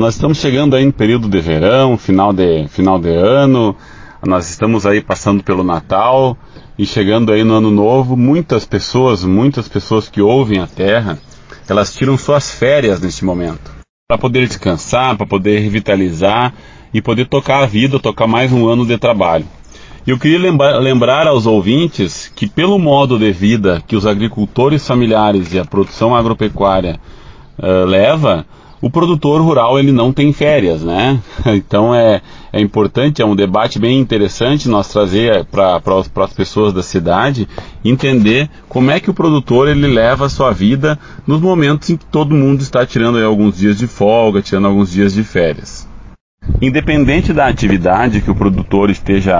Nós estamos chegando aí no período de verão, final de, final de ano, nós estamos aí passando pelo Natal e chegando aí no Ano Novo, muitas pessoas, muitas pessoas que ouvem a Terra, elas tiram suas férias neste momento, para poder descansar, para poder revitalizar e poder tocar a vida, tocar mais um ano de trabalho. Eu queria lembrar, lembrar aos ouvintes que pelo modo de vida que os agricultores familiares e a produção agropecuária uh, leva, o produtor rural ele não tem férias, né? Então é, é importante, é um debate bem interessante nós trazer para as pessoas da cidade entender como é que o produtor ele leva a sua vida nos momentos em que todo mundo está tirando alguns dias de folga, tirando alguns dias de férias. Independente da atividade que o produtor esteja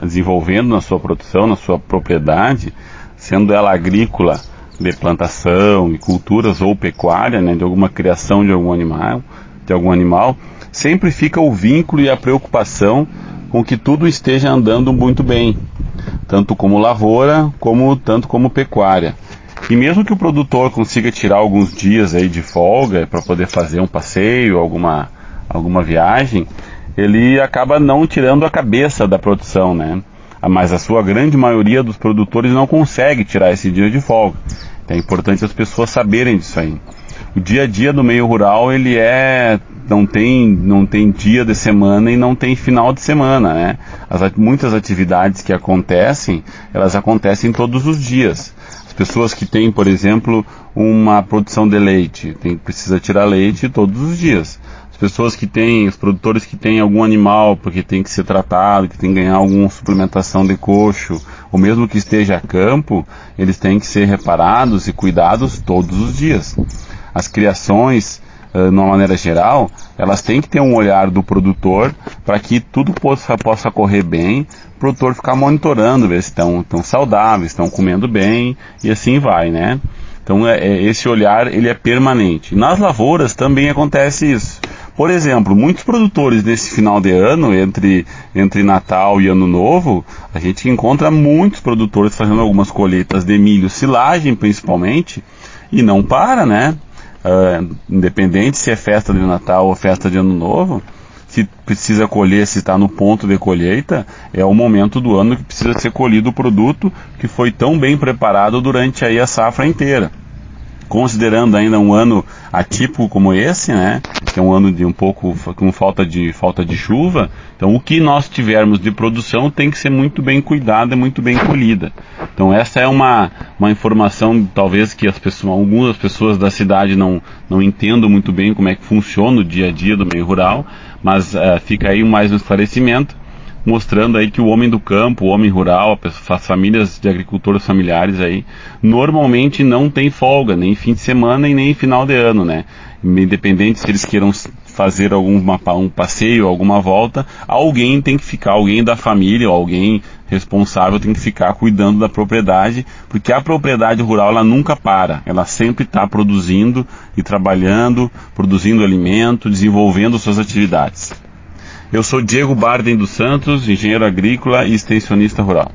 uh, desenvolvendo na sua produção, na sua propriedade, sendo ela agrícola, de plantação e culturas ou pecuária, né, de alguma criação de algum animal, de algum animal, sempre fica o vínculo e a preocupação com que tudo esteja andando muito bem, tanto como lavoura, como tanto como pecuária. E mesmo que o produtor consiga tirar alguns dias aí de folga para poder fazer um passeio, alguma alguma viagem, ele acaba não tirando a cabeça da produção, né? Mas a sua grande maioria dos produtores não consegue tirar esse dia de folga. É importante as pessoas saberem disso aí. O dia a dia do meio rural ele é não tem não tem dia de semana e não tem final de semana, né? As, muitas atividades que acontecem elas acontecem todos os dias. As pessoas que têm, por exemplo, uma produção de leite, tem, precisa tirar leite todos os dias. As pessoas que têm, os produtores que têm algum animal porque tem que ser tratado, que tem que ganhar alguma suplementação de coxo, ou mesmo que esteja a campo, eles têm que ser reparados e cuidados todos os dias. As criações, uh, de uma maneira geral, elas têm que ter um olhar do produtor para que tudo possa, possa correr bem, o produtor ficar monitorando, ver se estão, estão saudáveis, estão comendo bem e assim vai, né? Então é, é, esse olhar ele é permanente. Nas lavouras também acontece isso. Por exemplo, muitos produtores nesse final de ano, entre, entre Natal e Ano Novo, a gente encontra muitos produtores fazendo algumas colheitas de milho, silagem principalmente, e não para, né? Uh, independente se é festa de Natal ou festa de Ano Novo, se precisa colher, se está no ponto de colheita, é o momento do ano que precisa ser colhido o produto que foi tão bem preparado durante aí a safra inteira. Considerando ainda um ano atípico como esse, né, que é um ano de um pouco com falta de falta de chuva, então o que nós tivermos de produção tem que ser muito bem cuidada, muito bem colhida. Então essa é uma, uma informação talvez que as pessoas, algumas pessoas da cidade não, não entendam muito bem como é que funciona o dia a dia do meio rural, mas uh, fica aí mais um esclarecimento mostrando aí que o homem do campo, o homem rural, as famílias de agricultores familiares aí, normalmente não tem folga, nem fim de semana e nem final de ano, né? Independente se eles queiram fazer algum um passeio, alguma volta, alguém tem que ficar, alguém da família ou alguém responsável tem que ficar cuidando da propriedade, porque a propriedade rural ela nunca para, ela sempre está produzindo e trabalhando, produzindo alimento, desenvolvendo suas atividades. Eu sou Diego Bardem dos Santos, engenheiro agrícola e extensionista rural.